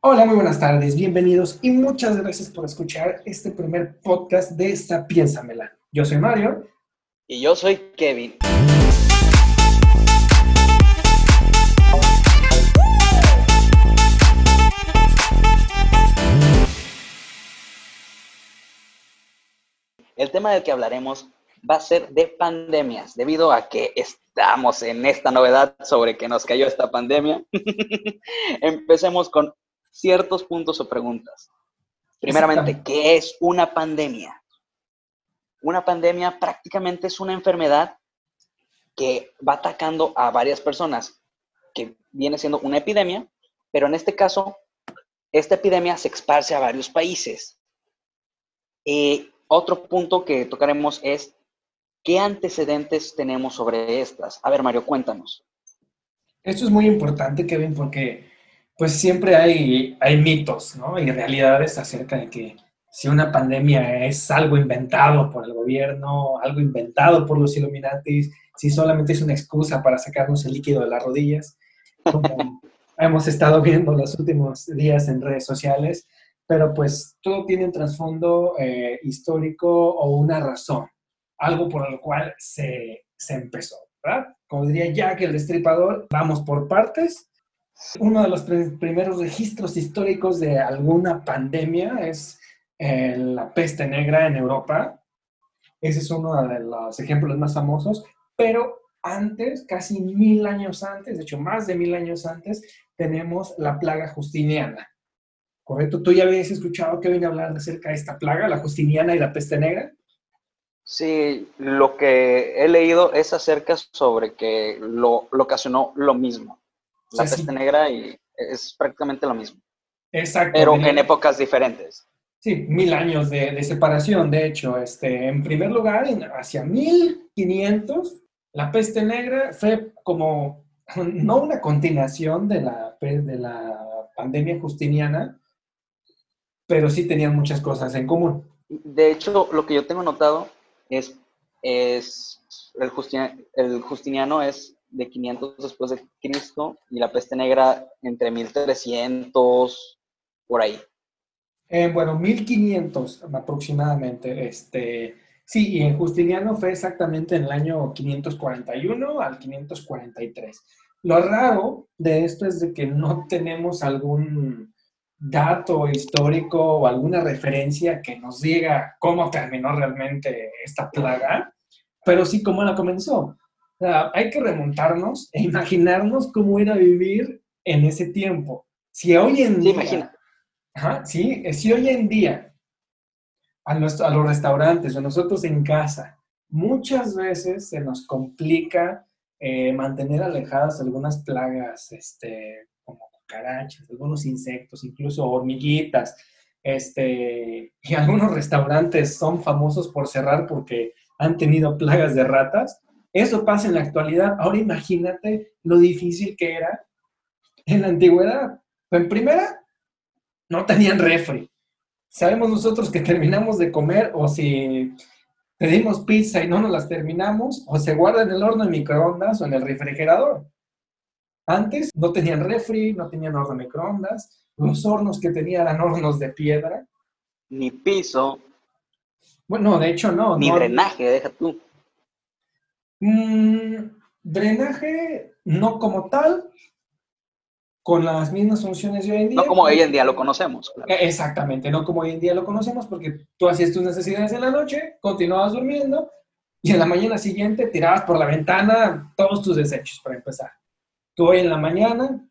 Hola, muy buenas tardes, bienvenidos y muchas gracias por escuchar este primer podcast de esta Piénsamela. Yo soy Mario. Y yo soy Kevin. El tema del que hablaremos va a ser de pandemias, debido a que estamos en esta novedad sobre que nos cayó esta pandemia. Empecemos con ciertos puntos o preguntas. Primeramente, ¿qué es una pandemia? Una pandemia prácticamente es una enfermedad que va atacando a varias personas, que viene siendo una epidemia, pero en este caso, esta epidemia se esparce a varios países. Eh, otro punto que tocaremos es qué antecedentes tenemos sobre estas. A ver, Mario, cuéntanos. Esto es muy importante, Kevin, porque pues siempre hay, hay mitos ¿no? y realidades acerca de que si una pandemia es algo inventado por el gobierno, algo inventado por los Illuminatis, si solamente es una excusa para sacarnos el líquido de las rodillas, como hemos estado viendo los últimos días en redes sociales, pero pues todo tiene un trasfondo eh, histórico o una razón, algo por lo cual se, se empezó, ¿verdad? Como diría Jack el Destripador, vamos por partes. Uno de los primeros registros históricos de alguna pandemia es eh, la peste negra en Europa. Ese es uno de los ejemplos más famosos, pero antes, casi mil años antes, de hecho más de mil años antes, tenemos la plaga justiniana. ¿correcto? ¿Tú ya habías escuchado que venía a hablar acerca de esta plaga, la justiniana y la peste negra? Sí, lo que he leído es acerca sobre que lo, ocasionó lo mismo. La peste negra y es prácticamente lo mismo. Exacto. Pero en épocas diferentes. Sí, mil años de, separación, de hecho. Este, en primer lugar, hacia 1500, la peste negra fue como, no una continuación de la, de la pandemia justiniana, pero sí tenían muchas cosas en común. De hecho, lo que yo tengo notado es, es el, el Justiniano es de 500 después de Cristo y la peste negra entre 1300, por ahí. Eh, bueno, 1500 aproximadamente. Este, sí, y en Justiniano fue exactamente en el año 541 al 543. Lo raro de esto es de que no tenemos algún dato histórico o alguna referencia que nos diga cómo terminó realmente esta plaga, pero sí cómo la comenzó. Hay que remontarnos e imaginarnos cómo era vivir en ese tiempo. Si hoy en día, sí, si hoy en día a, a los restaurantes o nosotros en casa, muchas veces se nos complica eh, mantener alejadas algunas plagas este, carachas, algunos insectos, incluso hormiguitas. Este, y algunos restaurantes son famosos por cerrar porque han tenido plagas de ratas. Eso pasa en la actualidad. Ahora imagínate lo difícil que era en la antigüedad. En primera, no tenían refri. Sabemos nosotros que terminamos de comer o si pedimos pizza y no nos las terminamos, o se guarda en el horno de microondas o en el refrigerador. Antes no tenían refri, no tenían horno de microondas, los hornos que tenían eran hornos de piedra. Ni piso. Bueno, de hecho no. Ni drenaje, deja tú. Mm, drenaje no como tal, con las mismas funciones de hoy en día. No como hoy en día lo conocemos. E, exactamente, no como hoy en día lo conocemos, porque tú hacías tus necesidades en la noche, continuabas durmiendo y en la mañana siguiente tirabas por la ventana todos tus desechos para empezar. Tú hoy en la mañana,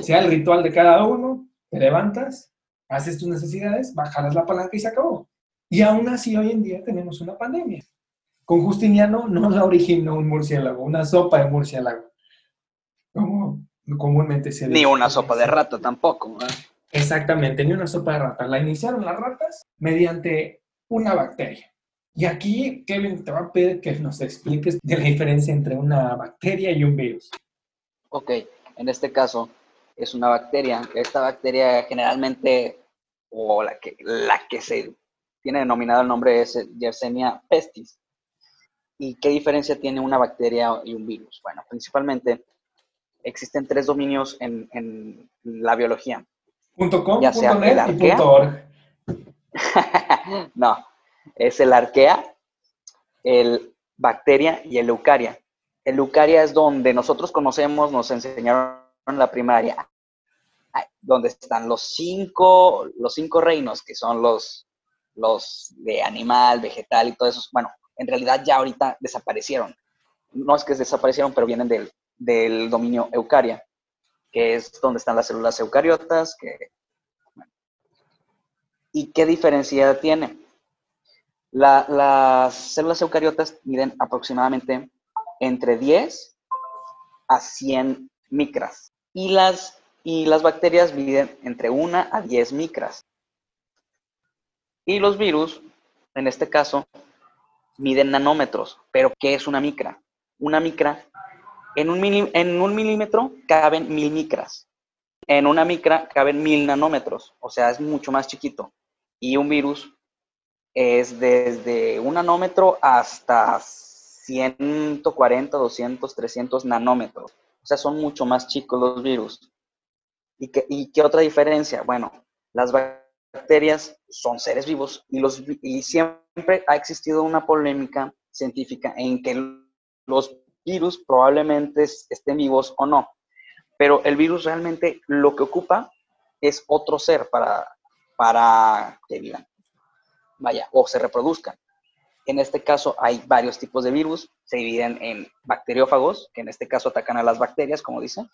sea el ritual de cada uno, te levantas, haces tus necesidades, bajas la palanca y se acabó. Y aún así hoy en día tenemos una pandemia. Con Justiniano no la originó un murciélago, una sopa de murciélago. Como comúnmente se Ni una sopa de rata tampoco. Exactamente, ni una sopa de rata. La iniciaron las ratas mediante una bacteria. Y aquí, Kevin, te va a pedir que nos expliques de la diferencia entre una bacteria y un virus. Ok, en este caso es una bacteria. Esta bacteria generalmente, o la que, la que se tiene denominado el nombre es Yersinia pestis. ¿Y qué diferencia tiene una bacteria y un virus? Bueno, principalmente existen tres dominios en, en la biología. .com, ya sea .net el y arquea. .org. no, es el arquea, el bacteria y el eucaria. El eucaria es donde nosotros conocemos, nos enseñaron en la primaria, donde están los cinco, los cinco reinos, que son los, los de animal, vegetal y todo eso. Bueno, en realidad ya ahorita desaparecieron. No es que desaparecieron, pero vienen del, del dominio eucaria, que es donde están las células eucariotas. Que. ¿Y qué diferencia tiene? La, las células eucariotas miden aproximadamente entre 10 a 100 micras y las, y las bacterias miden entre 1 a 10 micras. Y los virus, en este caso, miden nanómetros. ¿Pero qué es una micra? Una micra, en un, en milímetro caben mil micras. En una micra caben mil nanómetros, o sea, es mucho más chiquito. Y un virus es desde un nanómetro hasta 140, 200, 300 nanómetros. O sea, son mucho más chicos los virus. ¿Y qué, y qué otra diferencia? Bueno, las bacterias son seres vivos y, los, y siempre ha existido una polémica científica en que los virus probablemente estén vivos o no. Pero el virus realmente lo que ocupa es otro ser para, para que vivan. Vaya, o se reproduzcan. En este caso hay varios tipos de virus, se dividen en bacteriófagos, que en este caso atacan a las bacterias, como dicen,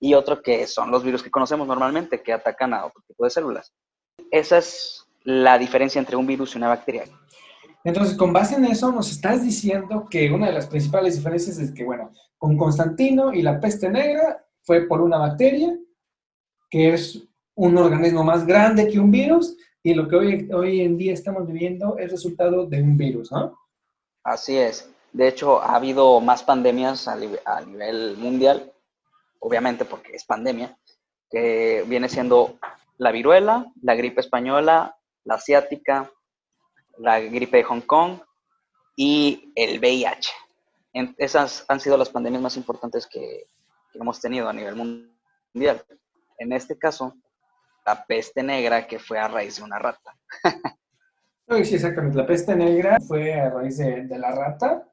y otro que son los virus que conocemos normalmente, que atacan a otro tipo de células. Esa es la diferencia entre un virus y una bacteria. Entonces, con base en eso, nos estás diciendo que una de las principales diferencias es que, bueno, con Constantino y la peste negra fue por una bacteria, que es un organismo más grande que un virus, y lo que hoy, hoy en día estamos viviendo es resultado de un virus, ¿no? Así es. De hecho, ha habido más pandemias a, a nivel mundial, obviamente porque es pandemia, que viene siendo la viruela, la gripe española, la asiática, la gripe de Hong Kong y el VIH. Esas han sido las pandemias más importantes que, hemos tenido a nivel mundial. En este caso, la peste negra que fue a raíz de una rata. sí, exactamente. La peste negra fue a raíz de la rata.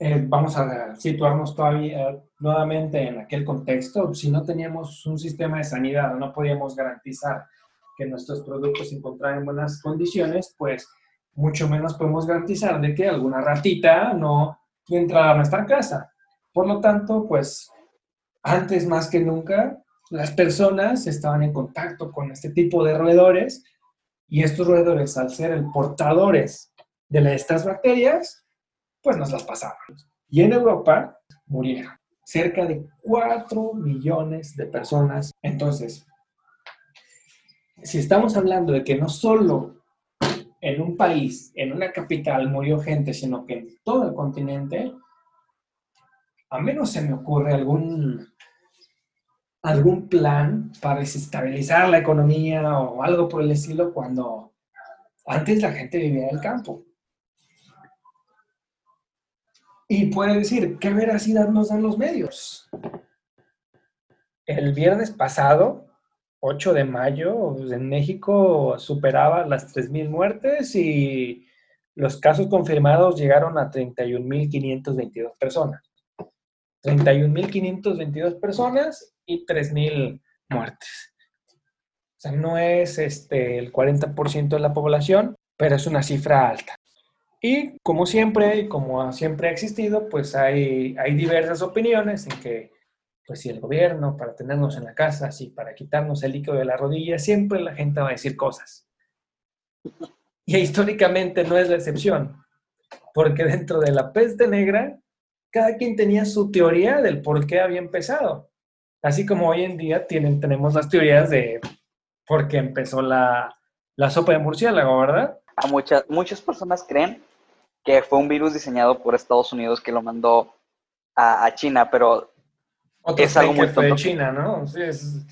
Eh, vamos a situarnos todavía nuevamente en aquel contexto. Si no teníamos un sistema de sanidad, no podíamos garantizar que nuestros productos se encontraran en buenas condiciones, pues mucho menos podemos garantizar de que alguna ratita no entrara a nuestra casa. Por lo tanto, pues antes más que nunca las personas estaban en contacto con este tipo de roedores y estos roedores, al ser el portadores de estas bacterias, pues nos las pasaban. Y en Europa murieron cerca de 4 millones de personas. Entonces, si estamos hablando de que no solo en un país, en una capital murió gente, sino que en todo el continente, a menos se me ocurre algún algún plan para desestabilizar la economía o algo por el estilo cuando antes la gente vivía en el campo. Y puede decir, ¿qué veracidad nos dan los medios? El viernes pasado, 8 de mayo, en México superaba las 3.000 muertes y los casos confirmados llegaron a 31.522 personas. 31.522 personas y 3.000 muertes. O sea, no es este, el 40% de la población, pero es una cifra alta. Y como siempre, como siempre ha existido, pues hay, hay diversas opiniones en que, pues si el gobierno, para tenernos en la casa, si para quitarnos el líquido de la rodilla, siempre la gente va a decir cosas. Y históricamente no es la excepción, porque dentro de la peste negra, cada quien tenía su teoría del por qué había empezado. Así como hoy en día tienen, tenemos las teorías de por qué empezó la, la sopa de murciélago, ¿verdad? A muchas, muchas personas creen que fue un virus diseñado por Estados Unidos que lo mandó a, a China, pero Otros es algo muy tonto. de China, ¿no? Sí, es...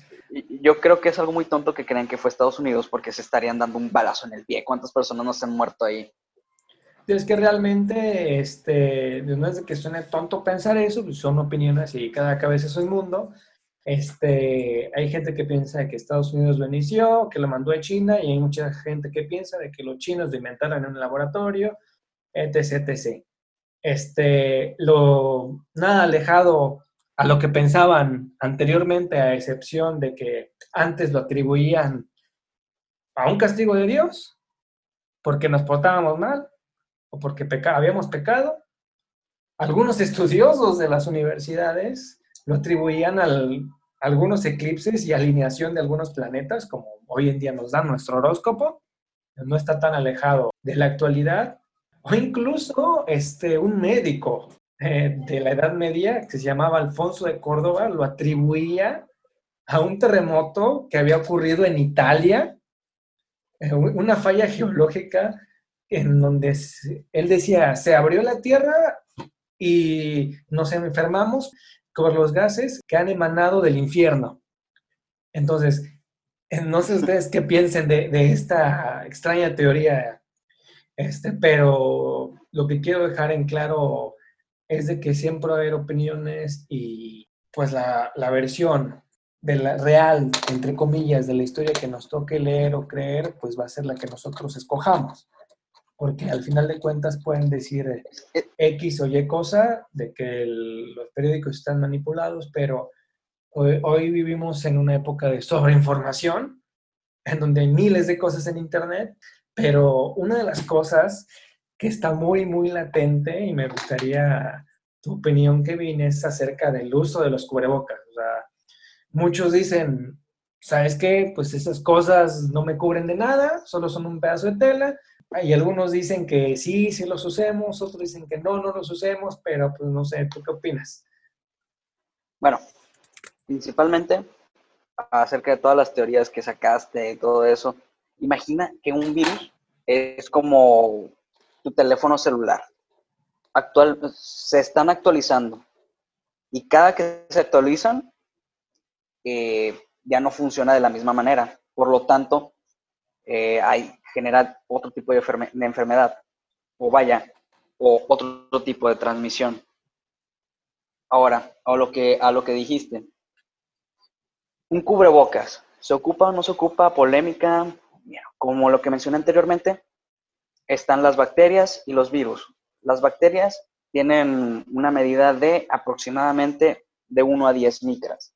Yo creo que es algo muy tonto que crean que fue Estados Unidos porque se estarían dando un balazo en el pie. ¿Cuántas personas no se han muerto ahí? Es que realmente, este, no es de que suene tonto pensar eso, pues son opiniones y cada cabeza es un mundo. Este, hay gente que piensa que Estados Unidos lo inició, que lo mandó a China, y hay mucha gente que piensa de que los chinos lo inventaron en un laboratorio, etc, etc. Este, lo, nada alejado a lo que pensaban anteriormente, a excepción de que antes lo atribuían a un castigo de Dios, porque nos portábamos mal o porque peca habíamos pecado. Algunos estudiosos de las universidades lo atribuían a algunos eclipses y alineación de algunos planetas, como hoy en día nos da nuestro horóscopo, no está tan alejado de la actualidad, o incluso este, un médico eh, de la Edad Media que se llamaba Alfonso de Córdoba lo atribuía a un terremoto que había ocurrido en Italia, eh, una falla geológica en donde él decía, se abrió la tierra y nos enfermamos por los gases que han emanado del infierno. Entonces, eh, no sé ustedes qué piensen de, de esta extraña teoría, este, pero lo que quiero dejar en claro es de que siempre va a haber opiniones y pues la, la versión de la real, entre comillas, de la historia que nos toque leer o creer, pues va a ser la que nosotros escojamos. Porque al final de cuentas pueden decir X o Y cosa de que los periódicos están manipulados, pero hoy, hoy, vivimos en una época de sobreinformación, en donde hay miles de cosas en Internet, pero una de las cosas que está muy, muy latente y me gustaría tu opinión, Kevin, es acerca del uso de los cubrebocas. O sea, muchos dicen, ¿sabes qué? Pues esas cosas no me cubren de nada, solo son un pedazo de tela. Y algunos dicen que sí, sí los usemos, otros dicen que no, no los usemos, pero pues no sé, ¿tú qué opinas? Bueno, principalmente acerca de todas las teorías que sacaste y todo eso, imagina que un virus es como tu teléfono celular. Actual, se están actualizando y cada que se actualizan eh, ya no funciona de la misma manera. Por lo tanto, eh, hay genera otro tipo de, enfermedad o vaya, o otro tipo de transmisión. Ahora, a lo que, a lo que dijiste. Un cubrebocas, ¿se ocupa o no se ocupa? Polémica, como lo que mencioné anteriormente, están las bacterias y los virus. Las bacterias tienen una medida de aproximadamente de 1 a 10 micras.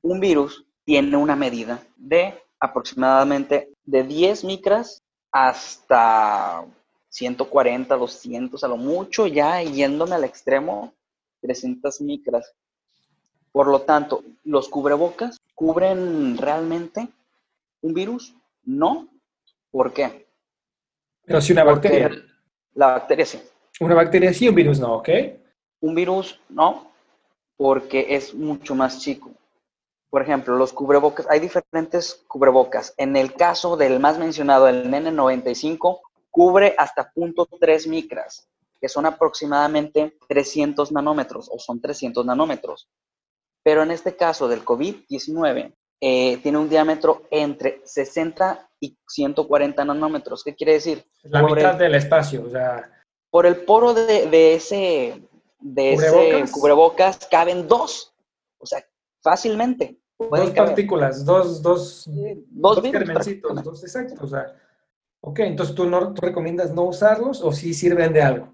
Un virus tiene una medida de aproximadamente de 10 micras hasta 140, 200, a lo mucho ya yéndome al extremo, 300 micras. Por lo tanto, los cubrebocas cubren realmente un virus? No. ¿Por qué? Pero si una bacteria. La bacteria sí. Una bacteria sí, un virus no, ¿ok? Un virus no, porque es mucho más chico. Por ejemplo, los cubrebocas, hay diferentes cubrebocas. En el caso del más mencionado, el N95, cubre hasta 0.3 micras, que son aproximadamente 300 nanómetros o son 300 nanómetros. Pero en este caso del COVID-19, eh, tiene un diámetro entre 60 y 140 nanómetros. ¿Qué quiere decir? La mitad del espacio, o sea... Por el poro de, ese, de ¿Cubrebocas? ese cubrebocas caben dos, o sea, fácilmente. Dos partículas, dos, dos, dos, dos dos exactos. O sea, ok, entonces ¿tú, no, recomiendas no usarlos o si sirven de algo.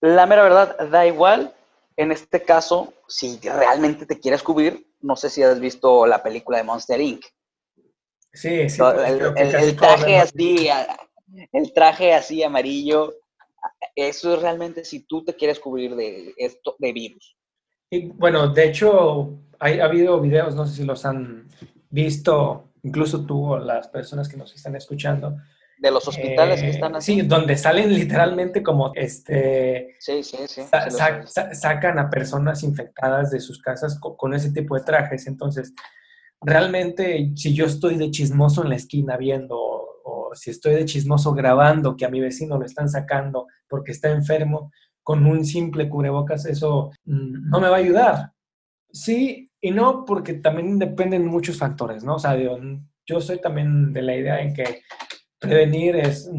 La mera verdad, da igual. En este caso, si realmente te quieres cubrir, no sé si has visto la película de Monster Inc. Sí, sí. el, traje así, el traje así amarillo, eso es realmente si tú te quieres cubrir de esto, de virus. Y bueno, de hecho, hay, ha habido videos, no sé si los han visto, incluso tú o las personas que nos están escuchando. De los hospitales que están eh, así. Sí, donde salen literalmente como este. Sí, sí, sí. sacan a personas infectadas de sus casas con ese tipo de trajes. Entonces, realmente si yo estoy de chismoso en la esquina viendo o, si estoy de chismoso grabando que a mi vecino lo están sacando porque está enfermo con un simple cubrebocas, eso mm, no me va a ayudar. Sí y no, porque también dependen muchos factores, ¿no? O sea, yo soy también de la idea en que prevenir es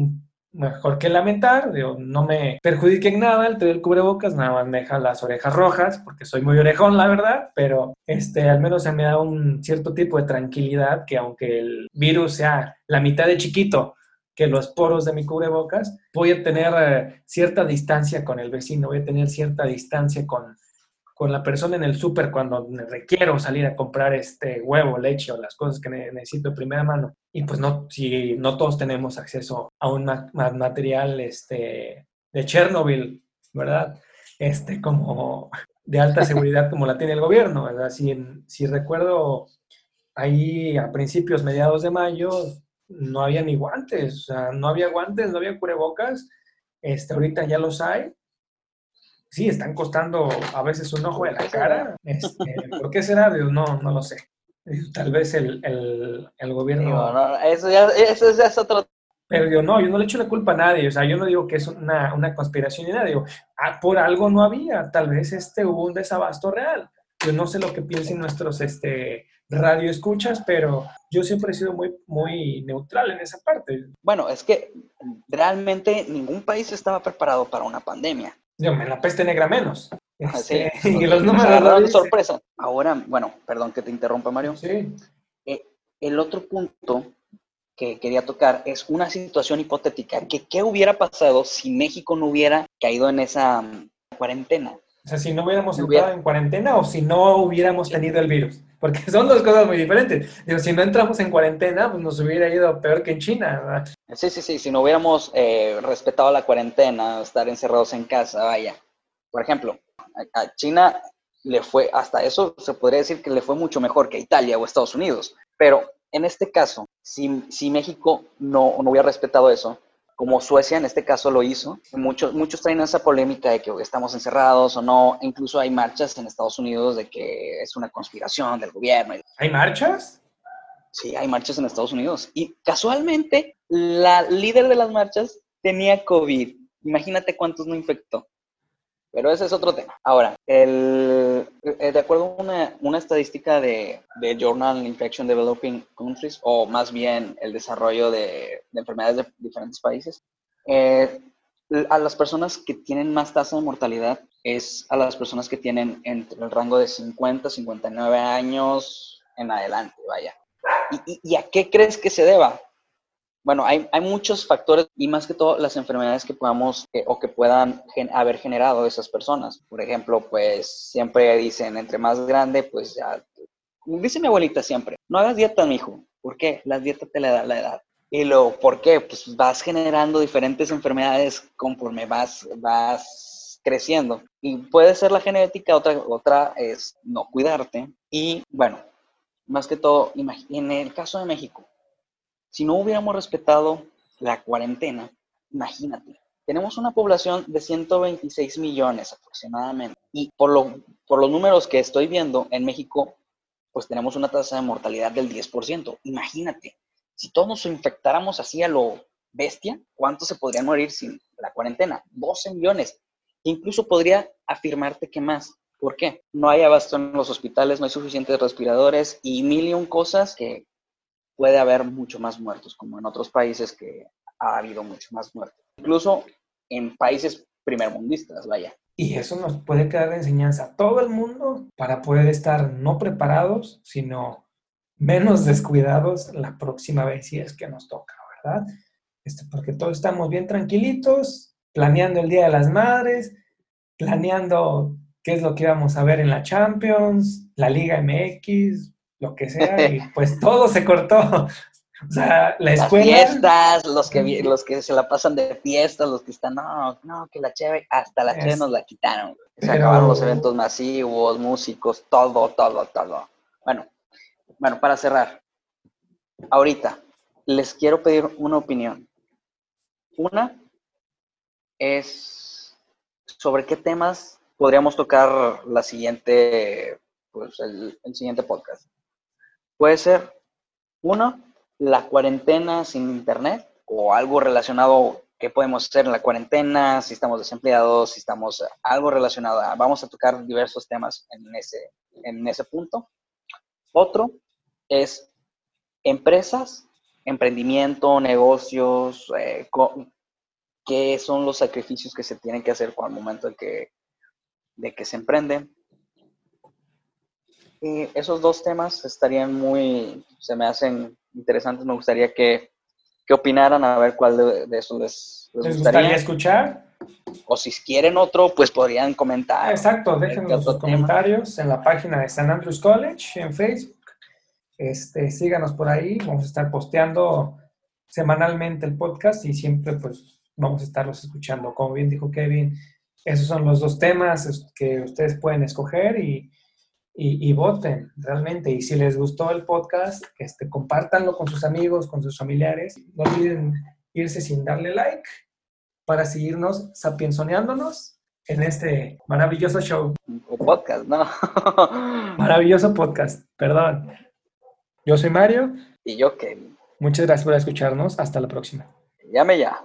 mejor que lamentar, no me perjudique en nada el tener cubrebocas, nada más me deja las orejas rojas, porque soy muy orejón, la verdad, pero este, al menos se me da un cierto tipo de tranquilidad que aunque el virus sea la mitad de chiquito que los poros de mi cubrebocas, voy a tener eh, cierta distancia con el vecino, voy a tener cierta distancia con, con la persona en el súper cuando requiero salir a comprar este huevo, leche o las cosas que necesito de primera mano. Y pues no, si no todos tenemos acceso a un material este, de Chernobyl, ¿verdad? Este, como de alta seguridad como la tiene el gobierno, ¿verdad? Si, si recuerdo ahí a principios, mediados de mayo, no había ni guantes, o sea, no había guantes, no había cubrebocas, este, ahorita ya los hay, sí, están costando a veces un ojo de la cara. Este, ¿Por qué será? No, no lo sé. Tal vez el, gobierno... eso, ya, eso ya es otro pero yo no, yo no le echo la culpa a nadie, o sea, yo no digo que es una, una conspiración ni nada, digo, ah, por algo no había, tal vez este, hubo un desabasto real. Yo no sé lo que piensen nuestros este, radio escuchas, pero yo siempre he sido muy, muy neutral en esa parte. Bueno, es que realmente ningún país estaba preparado para una pandemia. Yo, en la peste negra menos. Este, y los números de sorpresa. Ahora, bueno, perdón que te interrumpa, Mario. Sí. Eh, el otro punto que quería tocar es una situación hipotética, que qué hubiera pasado si México no hubiera caído en esa cuarentena. O sea, si no hubiéramos entrado en cuarentena o si no hubiéramos tenido el virus. Porque son dos cosas muy diferentes. Digo, si no entramos en cuarentena, pues nos hubiera ido peor que en China, ¿verdad? Sí, sí, sí. Si no hubiéramos eh, respetado la cuarentena, estar encerrados en casa, vaya. Por ejemplo, a China le fue, hasta eso se podría decir que le fue mucho mejor que a Italia o Estados Unidos. Pero en este caso, si, si México no, no hubiera respetado eso, como Suecia en este caso lo hizo. Muchos, muchos traen esa polémica de que estamos encerrados o no. Incluso hay marchas en Estados Unidos de que es una conspiración del gobierno. ¿Hay marchas? Sí, hay marchas en Estados Unidos. Y casualmente, la líder de las marchas tenía COVID. Imagínate cuántos no infectó. Pero ese es otro tema. Ahora, el, eh, de acuerdo a una, una estadística de, de, Journal Infection Developing Countries, o más bien el desarrollo de, de enfermedades de diferentes países, eh, a las personas que tienen más tasa de mortalidad es a las personas que tienen entre el rango de 50 59 años en adelante, vaya. ¿Y, a qué crees que se deba? Bueno, hay, hay, muchos factores y más que todo las enfermedades que podamos o que puedan haber generado esas personas. Por ejemplo, pues siempre dicen, entre más grande, pues ya, dice mi abuelita siempre, no hagas dieta, mijo. ¿Por qué? La dieta te la da la edad. Y luego, ¿por qué? Pues vas generando diferentes enfermedades conforme vas, vas creciendo. Y puede ser la genética, otra, otra es no cuidarte. Y bueno, más que todo, en el caso de México, si no hubiéramos respetado la cuarentena, imagínate, tenemos una población de 126 millones aproximadamente. Y por, lo, por los números que estoy viendo en México, pues tenemos una tasa de mortalidad del 10%. Imagínate, si todos nos infectáramos así a lo bestia, ¿cuántos se podrían morir sin la cuarentena? 12 millones. Incluso podría afirmarte que más. ¿Por qué? No hay abasto en los hospitales, no hay suficientes respiradores y mil y un cosas que puede haber mucho más muertos, como en otros países que ha habido mucho más muertos. Incluso en países primermundistas, vaya. Y eso nos puede quedar de enseñanza a todo el mundo para poder estar no preparados, sino menos descuidados la próxima vez si es que nos toca, ¿verdad? Este, porque todos estamos bien tranquilitos, planeando el Día de las Madres, planeando qué es lo que vamos a ver en la Champions, la Liga MX, lo que sea, y pues todo se cortó. O sea, la escuela. Las fiestas, los que, los que se la pasan de fiestas, los que están, no, no, que la cheve, hasta la cheve nos la quitaron. Se acabaron los eventos masivos, músicos, todo, todo, todo. Bueno, bueno, para cerrar, ahorita les quiero pedir una opinión. Una es sobre qué temas podríamos tocar la siguiente, pues el siguiente podcast. Puede ser, uno, la cuarentena sin internet o algo relacionado qué podemos hacer en la cuarentena, si estamos desempleados, si estamos algo relacionado. vamos a tocar diversos temas en ese, en ese punto. Otro es empresas, emprendimiento, negocios, eh, qué son los sacrificios que se tienen que hacer al momento de que, de que se emprende. Y esos dos temas estarían muy, se me hacen interesantes. Me gustaría que, que opinaran a ver cuál de, de esos les, les, gustaría. escuchar. O si quieren otro, pues podrían comentar. Exacto, déjenos sus comentarios en la página de San Andrews College en Facebook. Este, síganos por ahí, vamos a estar posteando semanalmente el podcast y siempre pues vamos a estarlos escuchando. Como bien dijo Kevin, esos son los dos temas que ustedes pueden escoger y, y, voten realmente. Y si les gustó el podcast, este, compártanlo con sus amigos, con sus familiares. No olviden irse sin darle like para seguirnos sapienzoneándonos en este maravilloso show. O podcast, ¿no? maravilloso podcast, perdón. Yo soy Mario. Y yo, Kevin. Muchas gracias por escucharnos. Hasta la próxima. Llame ya.